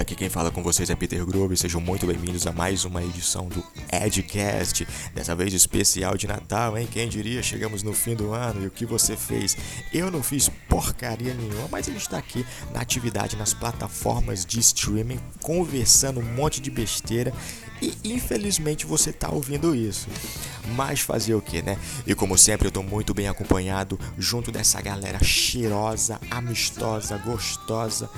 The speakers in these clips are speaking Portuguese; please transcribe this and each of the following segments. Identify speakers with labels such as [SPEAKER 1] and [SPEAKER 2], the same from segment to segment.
[SPEAKER 1] aqui quem fala com vocês é Peter Grove. Sejam muito bem-vindos a mais uma edição do Edcast. Dessa vez especial de Natal, hein? Quem diria? Chegamos no fim do ano e o que você fez? Eu não fiz porcaria nenhuma, mas ele está aqui na atividade nas plataformas de streaming, conversando um monte de besteira e infelizmente você está ouvindo isso. Mas fazer o que, né? E como sempre, eu tô muito bem acompanhado junto dessa galera cheirosa, amistosa, gostosa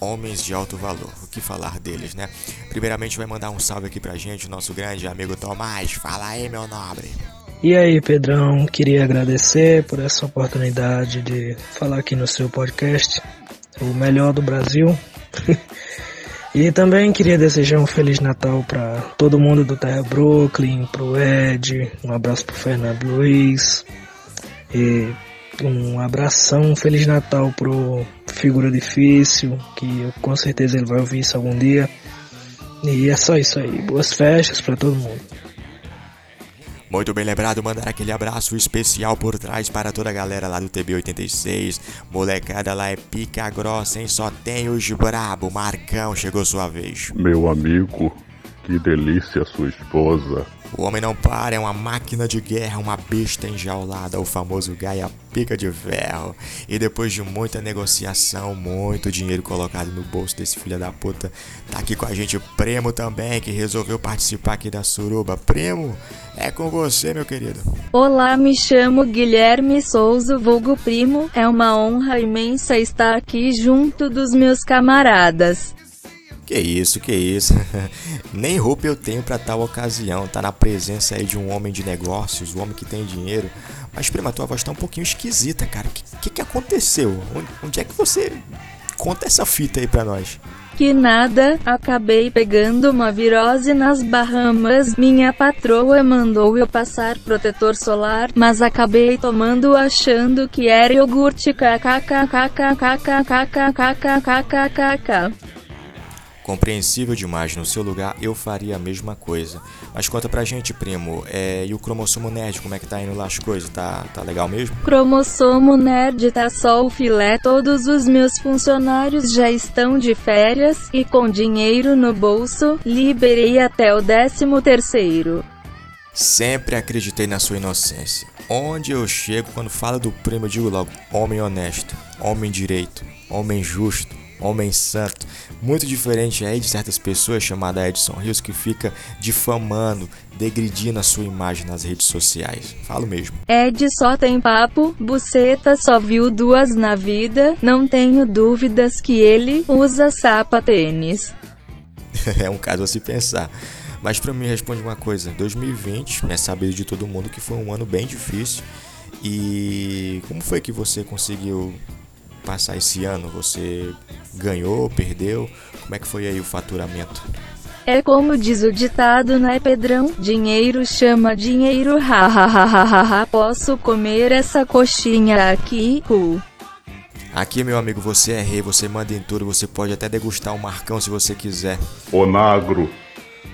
[SPEAKER 1] homens de alto valor. O que falar deles, né? Primeiramente vai mandar um salve aqui pra gente, nosso grande amigo Tomás. Fala aí, meu nobre.
[SPEAKER 2] E aí, Pedrão, queria agradecer por essa oportunidade de falar aqui no seu podcast, o melhor do Brasil. e também queria desejar um feliz Natal para todo mundo do Terra Brooklyn, pro Ed, um abraço pro Fernando Luiz e um abração, um Feliz Natal pro Figura Difícil, que eu, com certeza ele vai ouvir isso algum dia. E é só isso aí. Boas festas para todo mundo.
[SPEAKER 1] Muito bem lembrado, mandar aquele abraço especial por trás para toda a galera lá do TB86. Molecada lá é pica grossa, hein? Só tem os brabo. Marcão, chegou sua vez.
[SPEAKER 3] Meu amigo, que delícia sua esposa.
[SPEAKER 1] O homem não para, é uma máquina de guerra, uma besta enjaulada, o famoso Gaia Pica de Ferro. E depois de muita negociação, muito dinheiro colocado no bolso desse filho da puta, tá aqui com a gente o Primo também, que resolveu participar aqui da suruba. Primo, é com você, meu querido.
[SPEAKER 4] Olá, me chamo Guilherme Souza, vulgo Primo. É uma honra imensa estar aqui junto dos meus camaradas.
[SPEAKER 1] Que isso, que isso. Nem roupa eu tenho para tal ocasião. Tá na presença aí de um homem de negócios, um homem que tem dinheiro. Mas, prima, tua voz tá um pouquinho esquisita, cara. O que, que, aconteceu? Onde, onde é que você. Conta essa fita aí pra nós.
[SPEAKER 4] Que nada, acabei pegando uma virose nas Bahamas. Minha patroa mandou eu passar protetor solar, mas acabei tomando achando que era iogurte. kkkkkkkkkkkkkkkk.
[SPEAKER 1] Compreensível demais, no seu lugar eu faria a mesma coisa. Mas conta pra gente, primo, é, e o cromossomo nerd, como é que tá indo lá as coisas? Tá, tá legal mesmo?
[SPEAKER 4] Cromossomo nerd tá só o filé, todos os meus funcionários já estão de férias, e com dinheiro no bolso, liberei até o décimo terceiro.
[SPEAKER 1] Sempre acreditei na sua inocência. Onde eu chego, quando falo do primo, eu digo logo: homem honesto, homem direito, homem justo, homem santo, muito diferente aí de certas pessoas chamada Edson Rios que fica difamando, degredindo a sua imagem nas redes sociais. Falo mesmo.
[SPEAKER 4] Ed só tem papo, buceta só viu duas na vida, não tenho dúvidas que ele usa sapatênis.
[SPEAKER 1] é um caso a se pensar. Mas para mim responde uma coisa, 2020 é sabido de todo mundo que foi um ano bem difícil. E como foi que você conseguiu passar esse ano? Você ganhou, perdeu? Como é que foi aí o faturamento?
[SPEAKER 4] É como diz o ditado, né, Pedrão? Dinheiro chama dinheiro, ha Posso comer essa coxinha aqui, hu.
[SPEAKER 1] Aqui, meu amigo, você é rei, você manda em tudo, você pode até degustar um marcão se você quiser.
[SPEAKER 3] Onagro,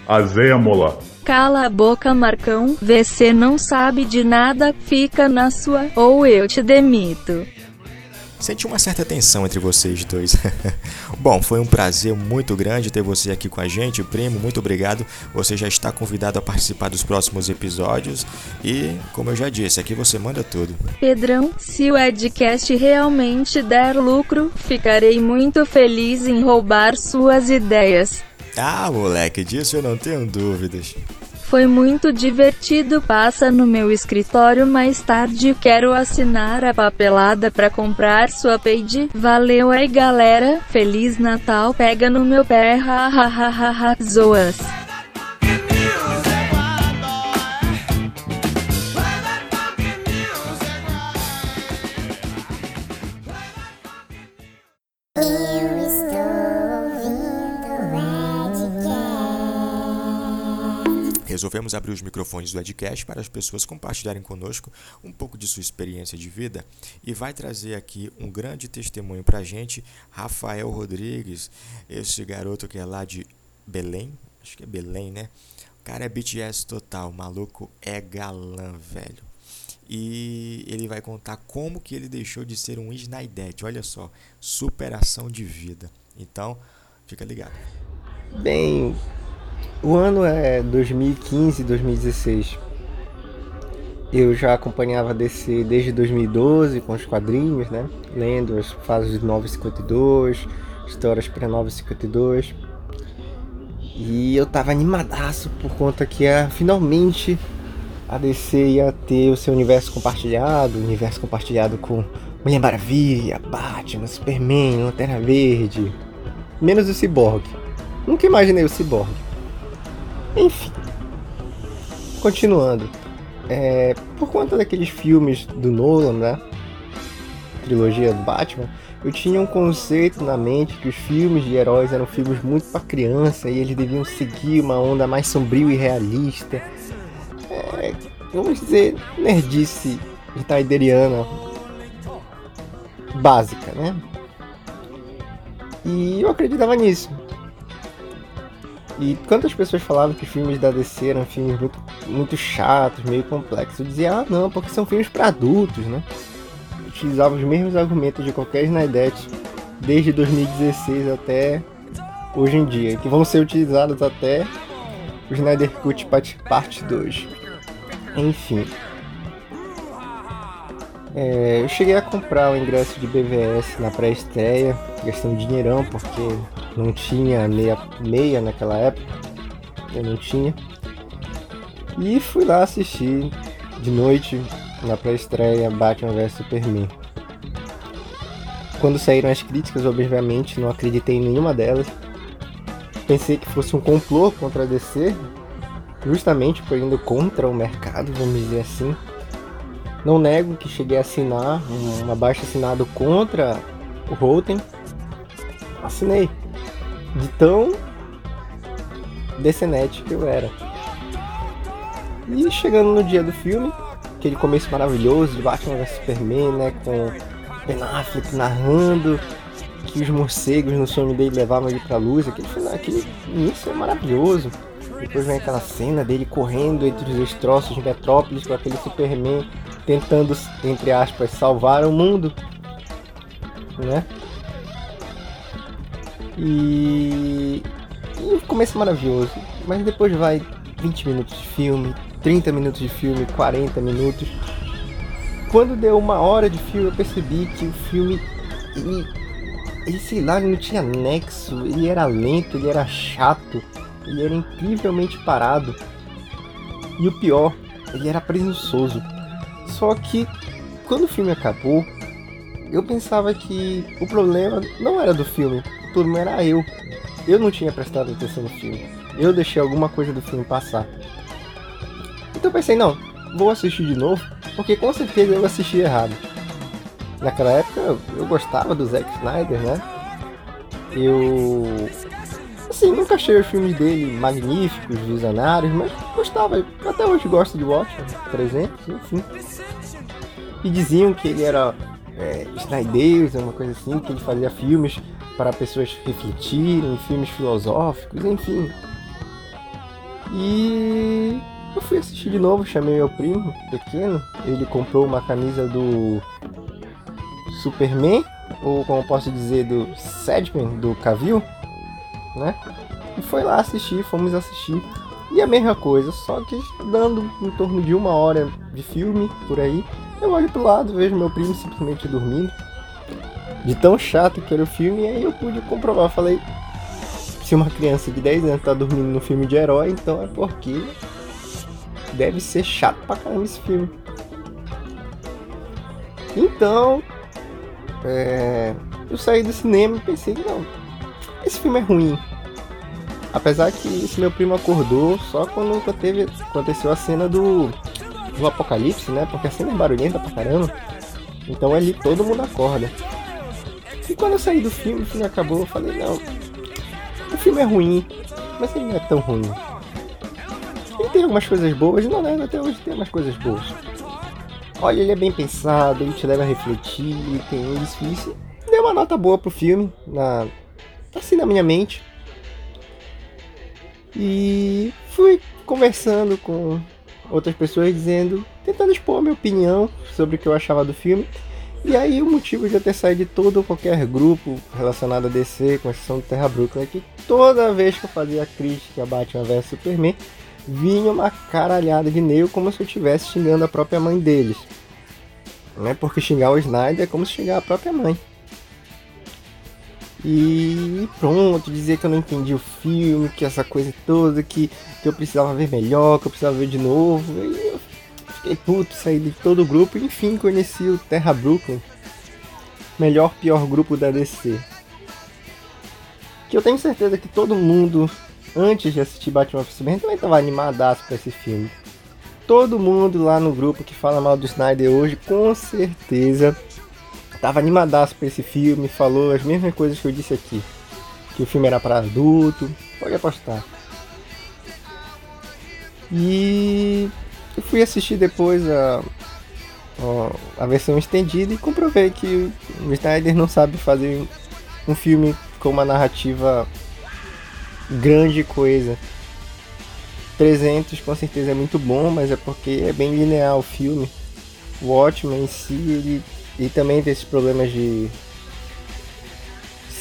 [SPEAKER 3] azêmola.
[SPEAKER 4] Cala a boca, Marcão, você não sabe de nada, fica na sua, ou eu te demito.
[SPEAKER 1] Senti uma certa tensão entre vocês dois. Bom, foi um prazer muito grande ter você aqui com a gente, primo. Muito obrigado. Você já está convidado a participar dos próximos episódios. E, como eu já disse, aqui você manda tudo.
[SPEAKER 4] Pedrão, se o Edcast realmente der lucro, ficarei muito feliz em roubar suas ideias.
[SPEAKER 1] Ah, moleque, disso eu não tenho dúvidas.
[SPEAKER 4] Foi muito divertido. Passa no meu escritório mais tarde. Quero assinar a papelada para comprar sua page. Valeu aí, galera. Feliz Natal. Pega no meu pé. Ha ha ha ha ha. Zoas.
[SPEAKER 1] Resolvemos abrir os microfones do Edcast para as pessoas compartilharem conosco um pouco de sua experiência de vida e vai trazer aqui um grande testemunho para a gente, Rafael Rodrigues, esse garoto que é lá de Belém, acho que é Belém, né? O cara é BTS total, o maluco é galã, velho. E ele vai contar como que ele deixou de ser um Snaidete, olha só, superação de vida. Então, Fica ligado.
[SPEAKER 5] Bem, o ano é 2015, 2016. Eu já acompanhava DC desde 2012 com os quadrinhos, né? Lendo as fases de 952, histórias para 952. E eu tava animadaço por conta que é, finalmente a DC ia ter o seu universo compartilhado, universo compartilhado com Mulher Maravilha, Batman, Superman, Lanterna Verde, menos o Cyborg. Nunca imaginei o Cyborg. Enfim. Continuando. É, por conta daqueles filmes do Nolan, né? Trilogia do Batman, eu tinha um conceito na mente que os filmes de heróis eram filmes muito para criança e eles deviam seguir uma onda mais sombrio e realista. É, vamos dizer, nerdice taideriana básica, né? E eu acreditava nisso. E quantas pessoas falavam que filmes da DC eram filmes muito, muito chatos, meio complexos, eu dizia, ah não, porque são filmes para adultos, né? utilizava os mesmos argumentos de qualquer Snyder desde 2016 até hoje em dia, que vão ser utilizados até o Snyder Cut Parte 2. Enfim. É, eu cheguei a comprar o ingresso de BVS na pré-estreia, gastando dinheirão porque não tinha meia, meia naquela época. Eu não tinha. E fui lá assistir de noite na pré-estreia Batman vs Superman. Quando saíram as críticas, obviamente não acreditei em nenhuma delas. Pensei que fosse um complô contra a DC, justamente por indo contra o mercado, vamos dizer assim. Não nego que cheguei a assinar um abaixo assinado contra o Rotten. Assinei. De tão DCNet que eu era. E chegando no dia do filme, aquele começo maravilhoso de Batman vs Superman, né? Com Ben Affleck narrando que os morcegos no sonho dele levavam ele pra luz. Aquele, aquele início é maravilhoso. Depois vem aquela cena dele correndo entre os destroços de Metrópolis com aquele Superman tentando, entre aspas, salvar o mundo. Né? E, e começo é maravilhoso. Mas depois vai 20 minutos de filme, 30 minutos de filme, 40 minutos. Quando deu uma hora de filme, eu percebi que o filme, ele, ele sei lá, ele não tinha nexo, ele era lento, ele era chato, ele era incrivelmente parado. E o pior, ele era presunçoso. Só que quando o filme acabou, eu pensava que o problema não era do filme, problema era eu. Eu não tinha prestado atenção no filme. Eu deixei alguma coisa do filme passar. Então eu pensei, não, vou assistir de novo, porque com certeza eu assisti errado. Naquela época eu gostava do Zack Snyder, né? Eu. Assim, nunca achei os filmes dele magníficos, visionários, mas gostava. Até hoje gosto de Watchmen, por exemplo, enfim. E diziam que ele era é, Snyder, uma coisa assim, que ele fazia filmes para pessoas refletirem, filmes filosóficos, enfim. E eu fui assistir de novo, chamei meu primo pequeno. Ele comprou uma camisa do Superman, ou como posso dizer, do Sedman, do Cavill, né? E foi lá assistir, fomos assistir. E a mesma coisa, só que dando em torno de uma hora de filme por aí, eu olho pro lado, vejo meu primo simplesmente dormindo. De tão chato que era o filme, e aí eu pude comprovar. Falei, se uma criança de 10 anos tá dormindo no filme de herói, então é porque deve ser chato pra caramba esse filme. Então, é, eu saí do cinema e pensei, não, esse filme é ruim. Apesar que esse meu primo acordou só quando teve, aconteceu a cena do, do apocalipse, né? Porque a cena é barulhenta pra caramba. Então ali todo mundo acorda. E quando eu saí do filme, o filme acabou, eu falei, não, o filme é ruim, mas ele não é tão ruim. Ele tem algumas coisas boas, não lembro, até hoje tem umas coisas boas. Olha, ele é bem pensado, ele te leva a refletir, tem isso e isso. Deu uma nota boa pro filme, na, assim na minha mente. E fui conversando com outras pessoas dizendo, tentando expor minha opinião sobre o que eu achava do filme. E aí o motivo de eu ter saído de todo ou qualquer grupo relacionado a DC, com exceção do Terra Brooklyn, é que toda vez que eu fazia crítica a Batman vs Superman, vinha uma caralhada de e como se eu estivesse xingando a própria mãe deles. Né? Porque xingar o Snyder é como se xingar a própria mãe. E pronto, dizer que eu não entendi o filme, que essa coisa toda, que, que eu precisava ver melhor, que eu precisava ver de novo. E eu fiquei puto, saí de todo o grupo e enfim conheci o Terra Brooklyn. Melhor, pior grupo da DC. Que eu tenho certeza que todo mundo, antes de assistir Batman vs Superman, também estava animadaço pra esse filme. Todo mundo lá no grupo que fala mal do Snyder hoje, com certeza tava animadaço pra esse filme, falou as mesmas coisas que eu disse aqui. Que o filme era para adulto, pode apostar. E eu fui assistir depois a, a, versão estendida e comprovei que o Snyder não sabe fazer um filme com uma narrativa grande coisa. 300 com certeza é muito bom, mas é porque é bem linear o filme. O Watchmen em si, ele e também tem esses problemas de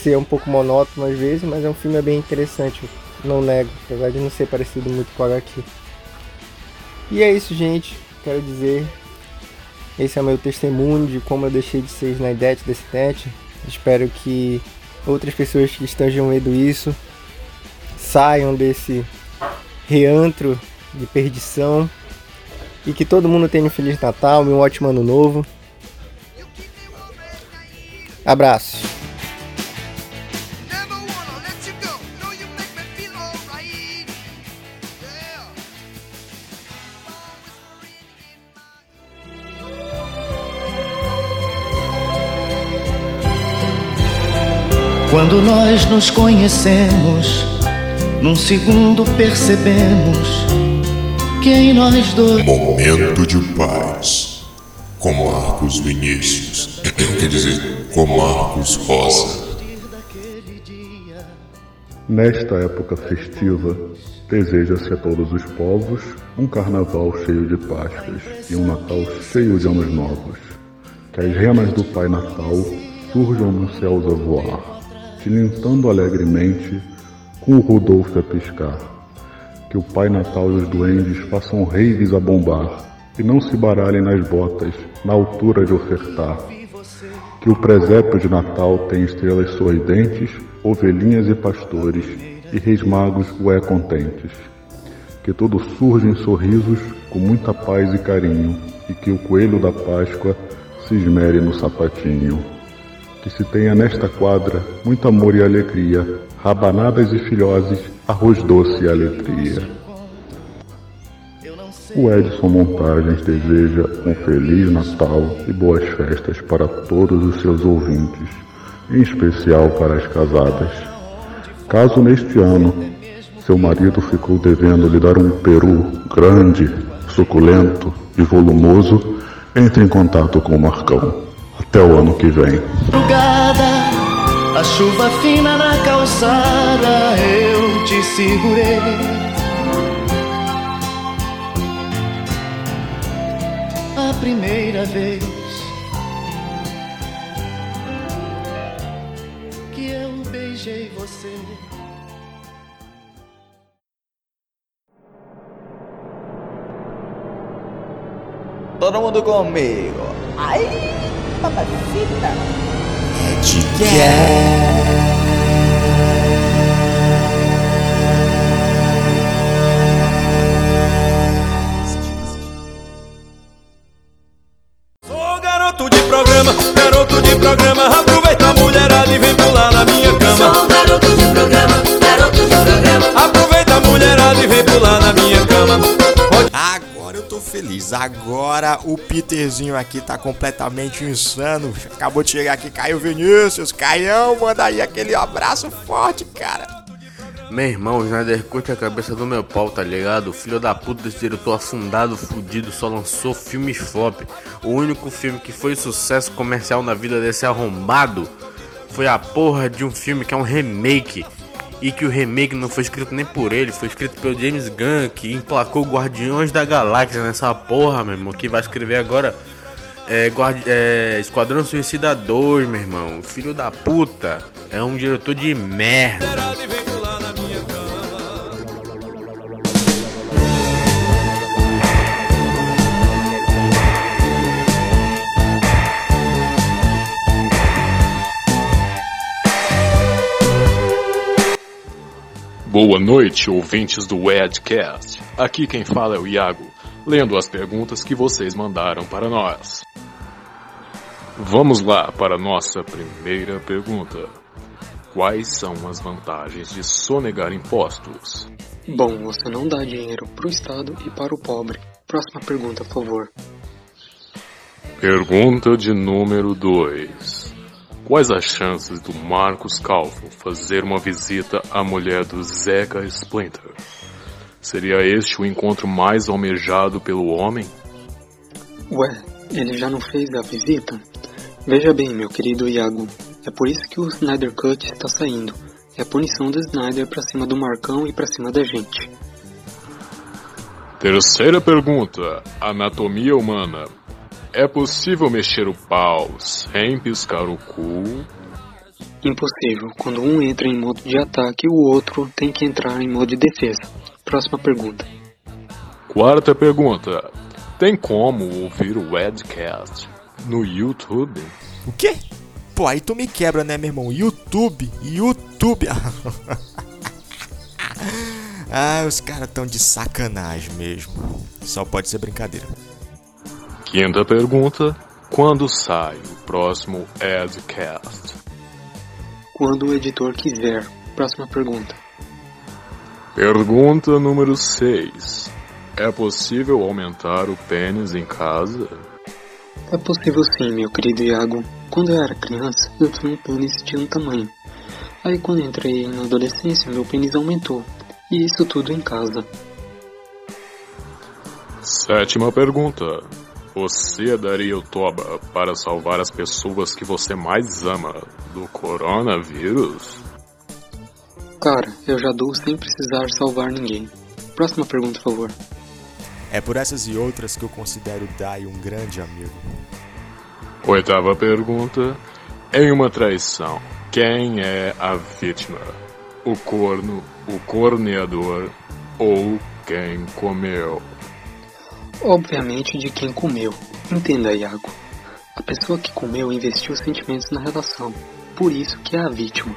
[SPEAKER 5] ser um pouco monótono às vezes, mas é um filme bem interessante, não nego, apesar de não ser parecido muito com o HQ. E é isso, gente. Quero dizer, esse é o meu testemunho de como eu deixei de ser Snydete desse tete. Espero que outras pessoas que estejam vendo isso saiam desse reantro de perdição e que todo mundo tenha um Feliz Natal e um ótimo Ano Novo. Abraço.
[SPEAKER 6] Nós nos conhecemos, num segundo percebemos que em nós dois.
[SPEAKER 7] Momento de paz, com Marcos Vinícius. Quer dizer, com Marcos Rosa.
[SPEAKER 3] Nesta época festiva, deseja-se a todos os povos um carnaval cheio de Páscoas e um Natal cheio de anos novos. Que as renas do Pai Natal surjam nos céus a voar, tilintando alegremente com o Rudolfo a piscar. Que o Pai Natal e os duendes façam raves a bombar e não se baralhem nas botas na altura de ofertar que o presépio de Natal tem estrelas sorridentes, ovelhinhas e pastores, e reis magos o é contentes. Que tudo surja em sorrisos, com muita paz e carinho, e que o coelho da Páscoa se esmere no sapatinho. Que se tenha nesta quadra muito amor e alegria, rabanadas e filhoses, arroz doce e alegria. O Edson Montagens deseja um Feliz Natal e boas festas para todos os seus ouvintes, em especial para as casadas. Caso neste ano seu marido ficou devendo lhe dar um peru grande, suculento e volumoso, entre em contato com o Marcão. Até o ano que vem.
[SPEAKER 6] A chuva fina na calçada, eu te segurei. primeira vez que eu beijei você.
[SPEAKER 1] Todo mundo comigo.
[SPEAKER 8] Ai, papacita.
[SPEAKER 1] É de quer. Feliz. Agora o Peterzinho aqui tá completamente insano. Acabou de chegar aqui, Caio Vinícius. Caião, manda aí aquele abraço forte, cara.
[SPEAKER 9] Meu irmão, o Snyder curte a cabeça do meu pau, tá ligado? O filho da puta desse diretor afundado, fudido, só lançou filmes flop. O único filme que foi sucesso comercial na vida desse arrombado foi a porra de um filme que é um remake. E que o remake não foi escrito nem por ele, foi escrito pelo James Gunn, que emplacou Guardiões da Galáxia nessa porra, meu irmão. Que vai escrever agora É, guardi é, Esquadrão Suicida 2, meu irmão. Filho da puta. É um diretor de merda.
[SPEAKER 10] Boa noite, ouvintes do Edcast. Aqui quem fala é o Iago, lendo as perguntas que vocês mandaram para nós. Vamos lá para a nossa primeira pergunta. Quais são as vantagens de sonegar impostos?
[SPEAKER 11] Bom, você não dá dinheiro para o Estado e para o pobre. Próxima pergunta, por favor.
[SPEAKER 10] Pergunta de número 2. Quais as chances do Marcos Calvo fazer uma visita à mulher do Zeca Splinter? Seria este o encontro mais almejado pelo homem?
[SPEAKER 11] Ué, ele já não fez a visita? Veja bem, meu querido Iago, é por isso que o Snyder Cut está saindo. É a punição do Snyder pra cima do Marcão e pra cima da gente.
[SPEAKER 10] Terceira pergunta: Anatomia humana. É possível mexer o pau sem piscar o cu?
[SPEAKER 11] Impossível. Quando um entra em modo de ataque, o outro tem que entrar em modo de defesa. Próxima pergunta.
[SPEAKER 10] Quarta pergunta. Tem como ouvir o Edcast no YouTube?
[SPEAKER 1] O quê? Pô, aí tu me quebra, né, meu irmão? YouTube, YouTube. ah, os caras tão de sacanagem mesmo. Só pode ser brincadeira.
[SPEAKER 10] Quinta pergunta: quando sai o próximo Edcast?
[SPEAKER 11] Quando o editor quiser. Próxima pergunta.
[SPEAKER 10] Pergunta número 6. É possível aumentar o pênis em casa?
[SPEAKER 11] É possível sim, meu querido Iago. Quando eu era criança, eu tinha um pênis de um tamanho. Aí quando entrei na adolescência, meu pênis aumentou. E isso tudo em casa.
[SPEAKER 10] Sétima pergunta. Você daria o toba para salvar as pessoas que você mais ama do coronavírus?
[SPEAKER 11] Cara, eu já dou sem precisar salvar ninguém. Próxima pergunta, por favor.
[SPEAKER 1] É por essas e outras que eu considero Dai um grande amigo.
[SPEAKER 10] Oitava pergunta. Em uma traição, quem é a vítima? O corno, o corneador ou quem comeu?
[SPEAKER 11] Obviamente de quem comeu. Entenda, Iago. A pessoa que comeu investiu sentimentos na relação. Por isso que é a vítima.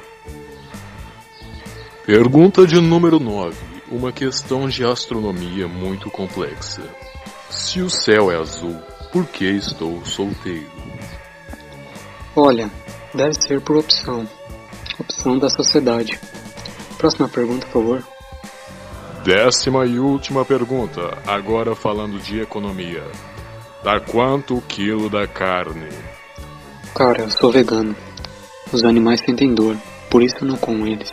[SPEAKER 10] Pergunta de número 9. Uma questão de astronomia muito complexa. Se o céu é azul, por que estou solteiro?
[SPEAKER 11] Olha, deve ser por opção. Opção da sociedade. Próxima pergunta, por favor.
[SPEAKER 10] Décima e última pergunta, agora falando de economia. Dá quanto o quilo da carne?
[SPEAKER 11] Cara, eu sou vegano. Os animais sentem dor, por isso eu não como eles.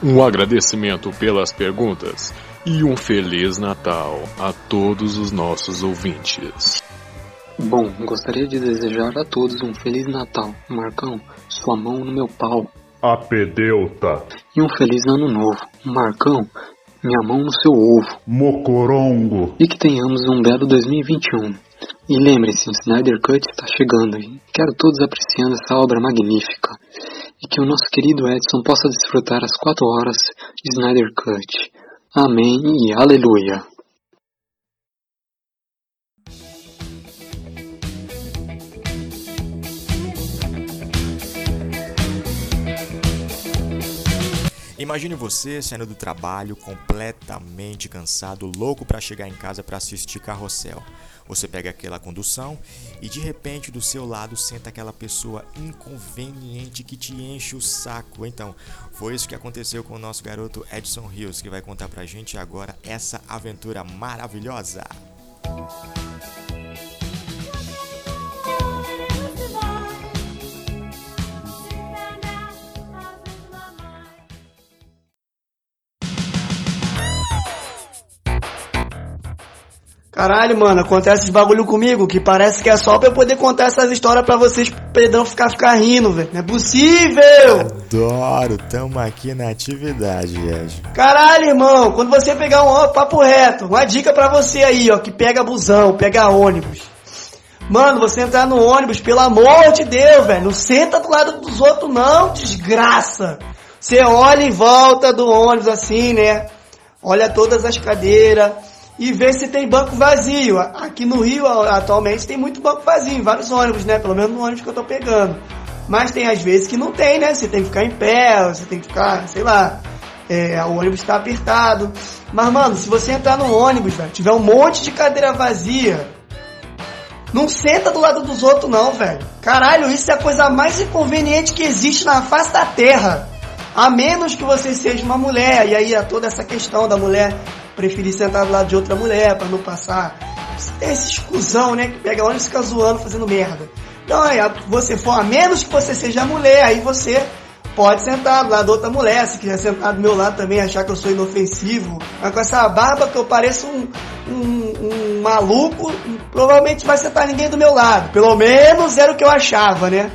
[SPEAKER 10] Um agradecimento pelas perguntas e um Feliz Natal a todos os nossos ouvintes.
[SPEAKER 11] Bom, gostaria de desejar a todos um Feliz Natal. Marcão, sua mão no meu pau.
[SPEAKER 3] Apedeuta.
[SPEAKER 11] E um feliz ano novo. Marcão, minha mão no seu ovo.
[SPEAKER 3] Mocorongo.
[SPEAKER 11] E que tenhamos um belo 2021. E lembre-se, Snyder Cut está chegando. Quero todos apreciando essa obra magnífica. E que o nosso querido Edson possa desfrutar as quatro horas de Snyder Cut. Amém e aleluia.
[SPEAKER 1] Imagine você saindo do trabalho completamente cansado, louco para chegar em casa para assistir Carrossel. Você pega aquela condução e de repente do seu lado senta aquela pessoa inconveniente que te enche o saco. Então, foi isso que aconteceu com o nosso garoto Edson Rios, que vai contar pra gente agora essa aventura maravilhosa.
[SPEAKER 12] Caralho, mano, acontece esse bagulho comigo que parece que é só pra eu poder contar essas histórias pra vocês, pedão ficar, ficar rindo, velho. Não é possível!
[SPEAKER 1] Adoro, tamo aqui na atividade, Ed.
[SPEAKER 12] Caralho, irmão, quando você pegar um ó, papo reto, uma dica pra você aí, ó, que pega busão, pega ônibus. Mano, você entrar no ônibus, pelo amor de Deus, velho, não senta do lado dos outros não, desgraça. Você olha em volta do ônibus assim, né? Olha todas as cadeiras e vê se tem banco vazio. Aqui no Rio, atualmente, tem muito banco vazio vários ônibus, né? Pelo menos no ônibus que eu tô pegando. Mas tem às vezes que não tem, né? Você tem que ficar em pé, você tem que ficar, sei lá, é, o ônibus está apertado. Mas, mano, se você entrar no ônibus, velho, tiver um monte de cadeira vazia, não senta do lado dos outros, não, velho. Caralho, isso é a coisa mais inconveniente que existe na face da terra. A menos que você seja uma mulher, e aí é toda essa questão da mulher preferir sentar do lado de outra mulher para não passar. Esse exclusão, né? Que pega ônibus e fica zoando, fazendo merda. Então, aí, você for, a menos que você seja mulher, aí você pode sentar do lado da outra mulher. Se quiser sentar do meu lado também, achar que eu sou inofensivo. Mas com essa barba que eu pareço um, um, um maluco, provavelmente vai sentar ninguém do meu lado. Pelo menos era o que eu achava, né?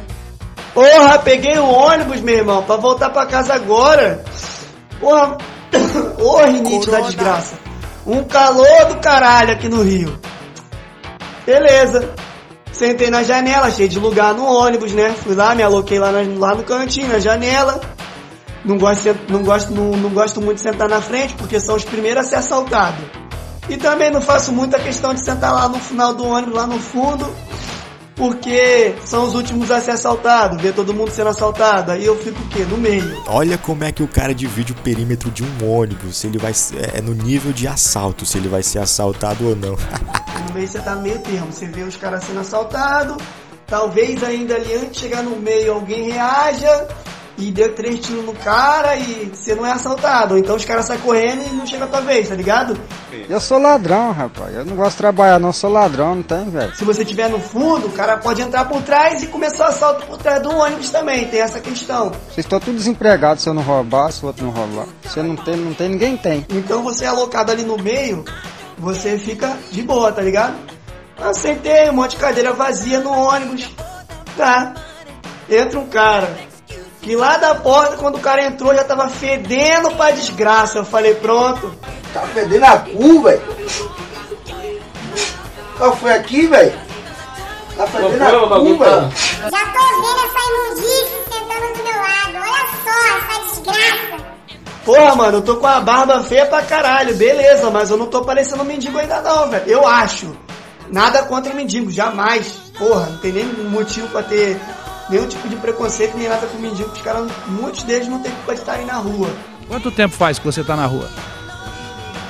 [SPEAKER 12] Porra, peguei o ônibus, meu irmão, pra voltar pra casa agora. Porra, Ô, rinite da desgraça. Um calor do caralho aqui no Rio. Beleza. Sentei na janela, cheio de lugar no ônibus, né? Fui lá, me aloquei lá, lá no cantinho, na janela. Não gosto, não, gosto, não, não gosto muito de sentar na frente, porque são os primeiros a ser assaltados. E também não faço muita questão de sentar lá no final do ônibus, lá no fundo, porque são os últimos a ser assaltados, ver todo mundo sendo assaltado. Aí eu fico o quê? No meio.
[SPEAKER 1] Olha como é que o cara divide o perímetro de um ônibus, se ele vai é no nível de assalto, se ele vai ser assaltado ou não.
[SPEAKER 12] meio você tá meio termo, você vê os caras sendo assaltados, talvez ainda ali antes de chegar no meio alguém reaja e deu três tiros no cara e você não é assaltado. Então os caras saem correndo e não chega a tua vez, tá ligado?
[SPEAKER 13] Eu sou ladrão, rapaz. Eu não gosto de trabalhar, não. Eu sou ladrão, não tem, velho.
[SPEAKER 12] Se você estiver no fundo, o cara pode entrar por trás e começar o assalto por trás do ônibus também. Tem essa questão.
[SPEAKER 13] Vocês estão todos desempregados se eu não roubar, se o outro não roubar. Se não tem, não tem, ninguém tem.
[SPEAKER 12] Então você é alocado ali no meio, você fica de boa, tá ligado? Eu sentei um monte de cadeira vazia no ônibus. Tá. Entra um cara que lá da porta, quando o cara entrou, já tava fedendo pra desgraça. Eu falei, pronto.
[SPEAKER 14] Tá fedendo a cu, velho. Qual foi aqui, velho? Tá fedendo a cu, velho.
[SPEAKER 15] Já tô vendo essa imundícia sentando do meu lado. Olha só, essa desgraça.
[SPEAKER 12] Porra, mano, eu tô com a barba feia pra caralho, beleza, mas eu não tô parecendo um mendigo ainda não, velho. Eu acho. Nada contra mendigo, jamais. Porra, não tem nem motivo pra ter nenhum tipo de preconceito nem nada com mendigo, os caras, muitos deles não tem culpa de estarem na rua.
[SPEAKER 16] Quanto tempo faz que você tá na rua?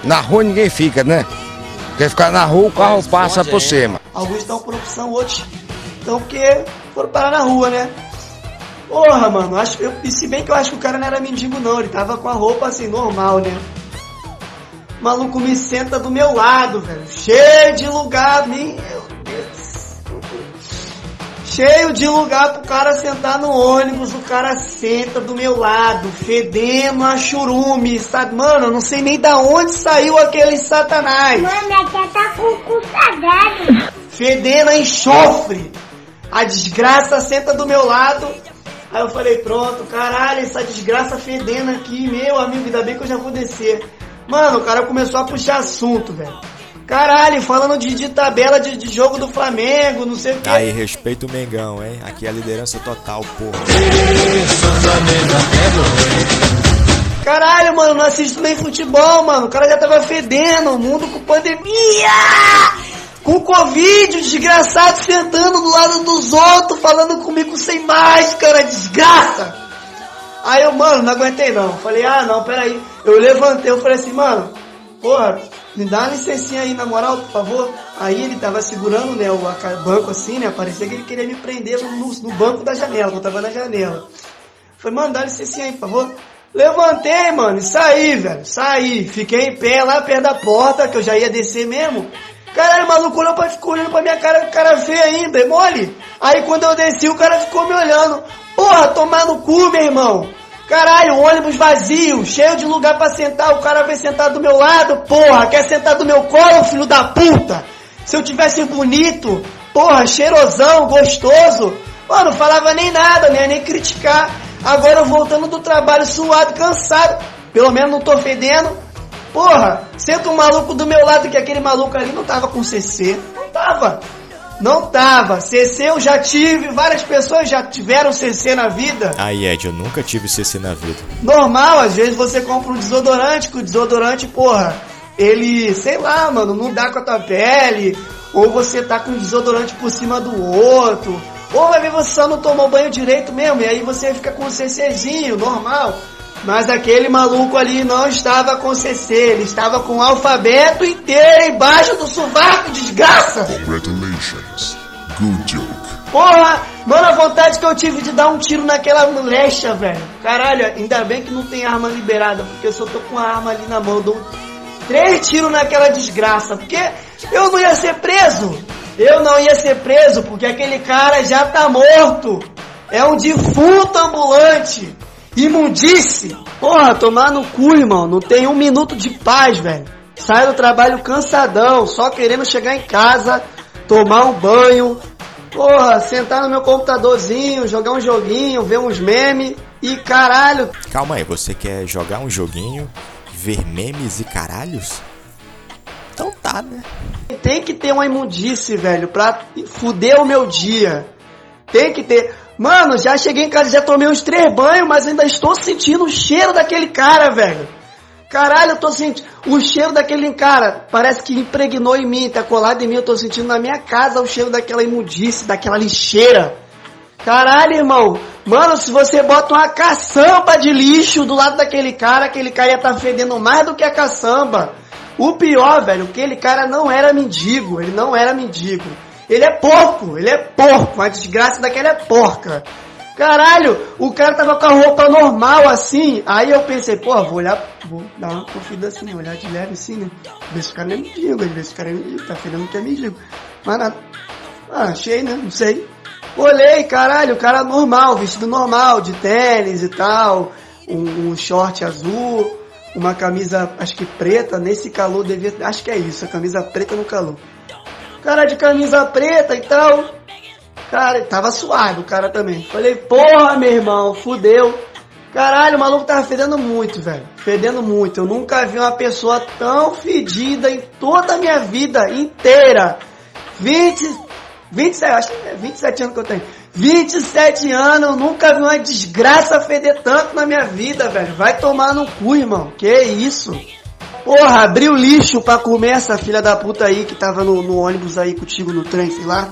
[SPEAKER 14] Na rua ninguém fica, né? Quer ficar na rua, o carro passa por cima.
[SPEAKER 12] Alguns estão por opção, outros estão porque foram parar na rua, né? Porra, mano, acho, eu, e se bem que eu acho que o cara não era mendigo não, ele tava com a roupa assim, normal, né? O maluco me senta do meu lado, velho. Cheio de lugar, meu cheio de lugar pro cara sentar no ônibus, o cara senta do meu lado, fedendo a churume, sabe? Mano, eu não sei nem da onde saiu aquele satanás.
[SPEAKER 15] Mano, até tá com o cu cagado.
[SPEAKER 12] Fedendo a enxofre. A desgraça senta do meu lado. Aí eu falei, pronto, caralho, essa desgraça fedendo aqui, meu amigo, ainda bem que eu já vou descer. Mano, o cara começou a puxar assunto, velho. Caralho, falando de, de tabela de, de, jogo do Flamengo, não sei o que.
[SPEAKER 1] Aí, respeita o Mengão, hein? Aqui é a liderança total, porra.
[SPEAKER 12] Caralho, mano, não assisto nem futebol, mano. O cara já tava fedendo, o mundo com pandemia! Com Covid, desgraçado sentando do lado dos outros, falando comigo sem máscara, desgraça! Aí eu, mano, não aguentei não. Falei, ah, não, peraí. Eu levantei, eu falei assim, mano, porra, me dá uma licencinha aí, na moral, por favor. Aí ele tava segurando, né, o banco assim, né, parecia que ele queria me prender no, no banco da janela, eu tava na janela. Falei, mano, dá licencinha aí, por favor. Levantei, mano, e saí, velho, saí. Fiquei em pé lá perto da porta, que eu já ia descer mesmo. Caralho, o maluco olhou pra, ficou olhando pra minha cara, cara feio ainda, é mole. Aí quando eu desci, o cara ficou me olhando. Porra, tomar no cu, meu irmão. Caralho, ônibus vazio, cheio de lugar pra sentar, o cara vem sentar do meu lado, porra, quer sentar do meu colo, filho da puta? Se eu tivesse bonito, porra, cheirosão, gostoso, mano, falava nem nada, nem nem criticar. Agora eu voltando do trabalho suado, cansado, pelo menos não tô fedendo. Porra, senta um maluco do meu lado, que aquele maluco ali não tava com CC. Não tava. Não tava. CC eu já tive, várias pessoas já tiveram CC na vida.
[SPEAKER 1] Aí, Ed, eu nunca tive CC na vida.
[SPEAKER 12] Normal, às vezes você compra um desodorante, que o desodorante, porra, ele, sei lá, mano, não dá com a tua pele, ou você tá com um desodorante por cima do outro, ou vai ver você só não tomou banho direito mesmo, e aí você fica com um CCzinho, normal. Mas aquele maluco ali não estava com CC, ele estava com o alfabeto inteiro embaixo do sovaco, desgraça!
[SPEAKER 7] Congratulations. Good joke.
[SPEAKER 12] Porra, mano, a vontade que eu tive de dar um tiro naquela molecha, velho. Caralho, ainda bem que não tem arma liberada, porque eu só tô com a arma ali na mão, dou três tiros naquela desgraça, porque eu não ia ser preso. Eu não ia ser preso, porque aquele cara já tá morto. É um defunto ambulante. Imundice! Porra, tomar no cu, irmão. Não tem um minuto de paz, velho. Saio do trabalho cansadão, só querendo chegar em casa, tomar um banho, porra, sentar no meu computadorzinho, jogar um joguinho, ver uns memes e caralho.
[SPEAKER 1] Calma aí, você quer jogar um joguinho, ver memes e caralhos? Então tá, né?
[SPEAKER 12] Tem que ter uma imundice, velho, pra fuder o meu dia. Tem que ter. Mano, já cheguei em casa, já tomei uns três banhos, mas ainda estou sentindo o cheiro daquele cara, velho. Caralho, eu tô sentindo o cheiro daquele cara. Parece que impregnou em mim, tá colado em mim. Eu tô sentindo na minha casa o cheiro daquela imundice, daquela lixeira. Caralho, irmão. Mano, se você bota uma caçamba de lixo do lado daquele cara, aquele cara ia tá fedendo mais do que a caçamba. O pior, velho, aquele cara não era mendigo. Ele não era mendigo. Ele é porco, ele é porco. A desgraça daquela é porca. Caralho, o cara tava com a roupa normal assim. Aí eu pensei, pô, vou olhar, vou dar uma conferida assim, olhar de leve assim, né? Ver se o cara não é mendigo, ver se o cara é mendigo, tá fedendo que é mendigo. Mas nada. Ah, achei, né? Não sei. Olhei, caralho, o cara normal, vestido normal, de tênis e tal. Um, um short azul, uma camisa, acho que preta, nesse calor devia. Acho que é isso, a camisa preta no calor. Cara de camisa preta e tal. Cara, tava suado o cara também. Falei, porra, meu irmão, fudeu. Caralho, o maluco tava fedendo muito, velho. Fedendo muito. Eu nunca vi uma pessoa tão fedida em toda a minha vida inteira. 20, 27, acho que é 27 anos que eu tenho. 27 anos, eu nunca vi uma desgraça feder tanto na minha vida, velho. Vai tomar no cu, irmão. Que isso? Porra, abriu lixo pra comer essa filha da puta aí que tava no, no ônibus aí contigo no trem, sei lá.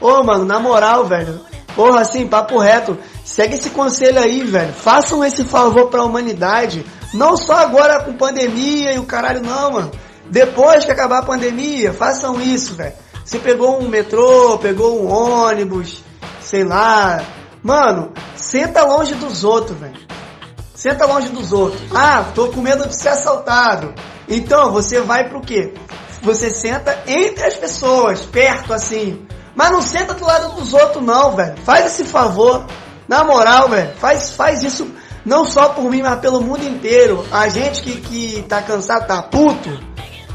[SPEAKER 12] Ô, mano, na moral, velho. Porra, assim, papo reto. Segue esse conselho aí, velho. Façam esse favor pra humanidade. Não só agora com pandemia e o caralho, não, mano. Depois que acabar a pandemia, façam isso, velho. Você pegou um metrô, pegou um ônibus, sei lá. Mano, senta longe dos outros, velho. Senta longe dos outros. Ah, tô com medo de ser assaltado. Então, você vai pro quê? Você senta entre as pessoas, perto assim. Mas não senta do lado dos outros, não, velho. Faz esse favor. Na moral, velho. Faz, faz isso não só por mim, mas pelo mundo inteiro. A gente que, que tá cansado, tá puto.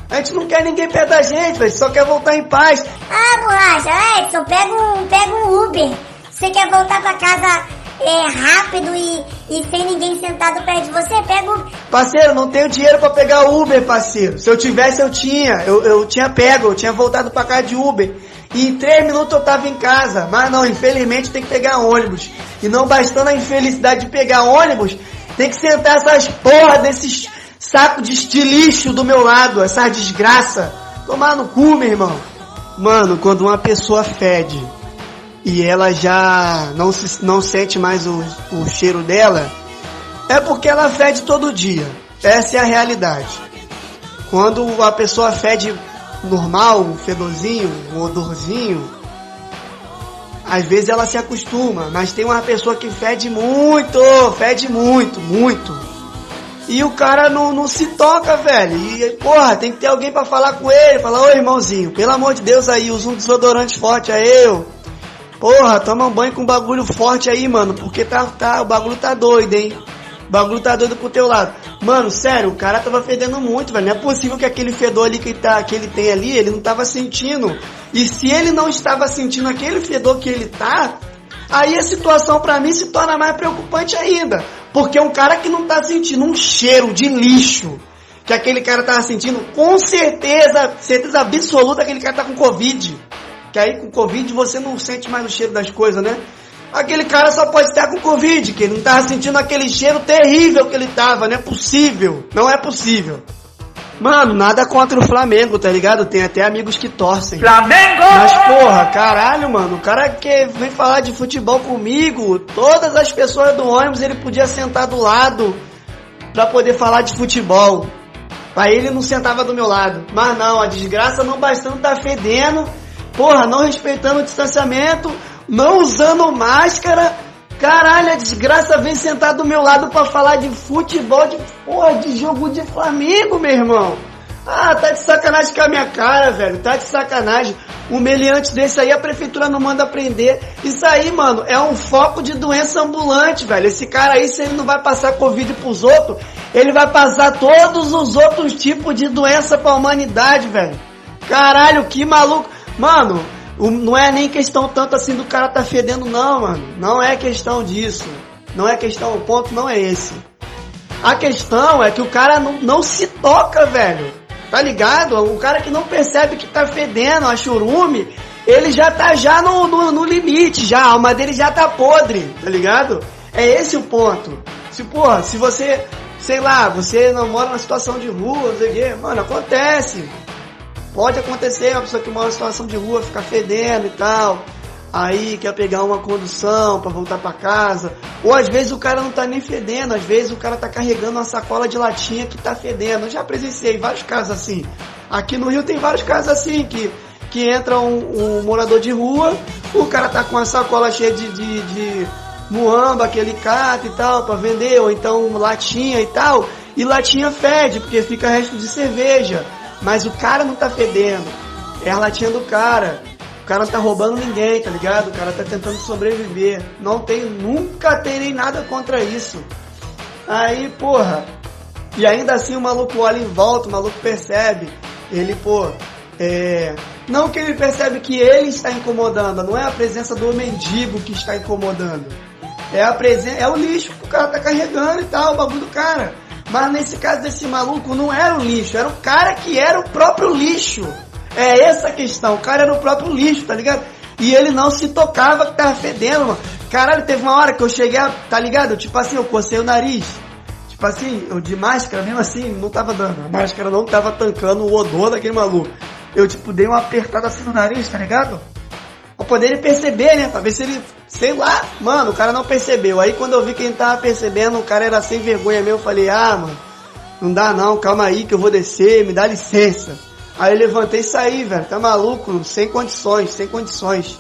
[SPEAKER 12] A gente não quer ninguém perto da gente, velho. Só quer voltar em paz.
[SPEAKER 15] Ah, borracha, Edson, pega um, pega um Uber. Você quer voltar pra casa é, rápido e, e sem ninguém sentado perto de você? Pega o.
[SPEAKER 12] Parceiro, não tenho dinheiro pra pegar Uber, parceiro. Se eu tivesse, eu tinha. Eu, eu tinha pego, eu tinha voltado pra casa de Uber. E em três minutos eu tava em casa. Mas não, infelizmente tem que pegar ônibus. E não bastando a infelicidade de pegar ônibus, tem que sentar essas porra desses sacos de estilixo do meu lado, essa desgraça. Tomar no cu, meu irmão. Mano, quando uma pessoa fede e ela já não, se, não sente mais o, o cheiro dela, é porque ela fede todo dia. Essa é a realidade. Quando a pessoa fede normal, um fedorzinho, um odorzinho, às vezes ela se acostuma, mas tem uma pessoa que fede muito, fede muito, muito. E o cara não, não se toca, velho. E, porra, tem que ter alguém para falar com ele, falar, ô irmãozinho, pelo amor de Deus aí, usa um desodorante forte aí, eu. Porra, toma um banho com bagulho forte aí, mano, porque tá, tá, o bagulho tá doido, hein? bagulho tá doido pro teu lado. Mano, sério, o cara tava fedendo muito, velho. Não é possível que aquele fedor ali que, tá, que ele tem ali, ele não tava sentindo. E se ele não estava sentindo aquele fedor que ele tá, aí a situação para mim se torna mais preocupante ainda. Porque um cara que não tá sentindo um cheiro de lixo que aquele cara tava sentindo, com certeza, certeza absoluta, aquele cara tá com Covid. Que aí com Covid você não sente mais o cheiro das coisas, né? Aquele cara só pode estar com Covid, que ele não tava sentindo aquele cheiro terrível que ele tava, não é possível, não é possível. Mano, nada contra o Flamengo, tá ligado? Tem até amigos que torcem.
[SPEAKER 17] Flamengo!
[SPEAKER 12] Mas porra, caralho, mano, o cara que vem falar de futebol comigo, todas as pessoas do ônibus ele podia sentar do lado pra poder falar de futebol. Aí ele não sentava do meu lado. Mas não, a desgraça não bastando tá fedendo. Porra, não respeitando o distanciamento, não usando máscara. Caralho, a desgraça vem sentar do meu lado para falar de futebol, de porra, de jogo de Flamengo, meu irmão. Ah, tá de sacanagem com a minha cara, velho. Tá de sacanagem. Um meliante desse aí a prefeitura não manda prender. Isso aí, mano, é um foco de doença ambulante, velho. Esse cara aí, se ele não vai passar Covid pros outros, ele vai passar todos os outros tipos de doença pra humanidade, velho. Caralho, que maluco. Mano, não é nem questão tanto assim do cara tá fedendo, não, mano. Não é questão disso. Não é questão, o ponto não é esse. A questão é que o cara não, não se toca, velho. Tá ligado? O cara que não percebe que tá fedendo a churume, ele já tá já no, no, no, limite, já, a alma dele já tá podre, tá ligado? É esse o ponto. Se, porra, se você, sei lá, você não mora numa situação de rua, não sei o quê, mano, acontece. Pode acontecer uma pessoa que mora numa situação de rua ficar fedendo e tal aí quer pegar uma condução para voltar para casa. Ou às vezes o cara não tá nem fedendo, às vezes o cara tá carregando uma sacola de latinha que tá fedendo. Eu já presenciei vários casos assim. Aqui no Rio tem vários casos assim que que entra um, um morador de rua, o cara tá com uma sacola cheia de, de, de muamba que ele cata e tal para vender, ou então latinha e tal, e latinha fede porque fica resto de cerveja, mas o cara não tá fedendo, é a latinha do cara. O cara não tá roubando ninguém, tá ligado? O cara tá tentando sobreviver. Não tem, nunca terei nada contra isso. Aí, porra. E ainda assim o maluco olha em volta, o maluco percebe. Ele, pô, é. Não que ele percebe que ele está incomodando, não é a presença do mendigo que está incomodando. É a presença, é o lixo que o cara tá carregando e tal, o bagulho do cara. Mas nesse caso desse maluco não era o lixo, era o cara que era o próprio lixo. É essa a questão. O cara era o próprio lixo, tá ligado? E ele não se tocava que tava fedendo, mano. Caralho, teve uma hora que eu cheguei, tá ligado? Tipo assim, eu cocei o nariz. Tipo assim, eu de máscara, mesmo assim, não tava dando. A máscara não tava tancando o odor daquele maluco. Eu, tipo, dei uma apertada assim no nariz, tá ligado? Pra poder ele perceber, né? Pra ver se ele, sei lá, mano, o cara não percebeu. Aí quando eu vi que ele tava percebendo, o cara era sem vergonha mesmo, eu falei, ah, mano, não dá não, calma aí que eu vou descer, me dá licença. Aí eu levantei e saí, velho. Tá maluco? Sem condições, sem condições.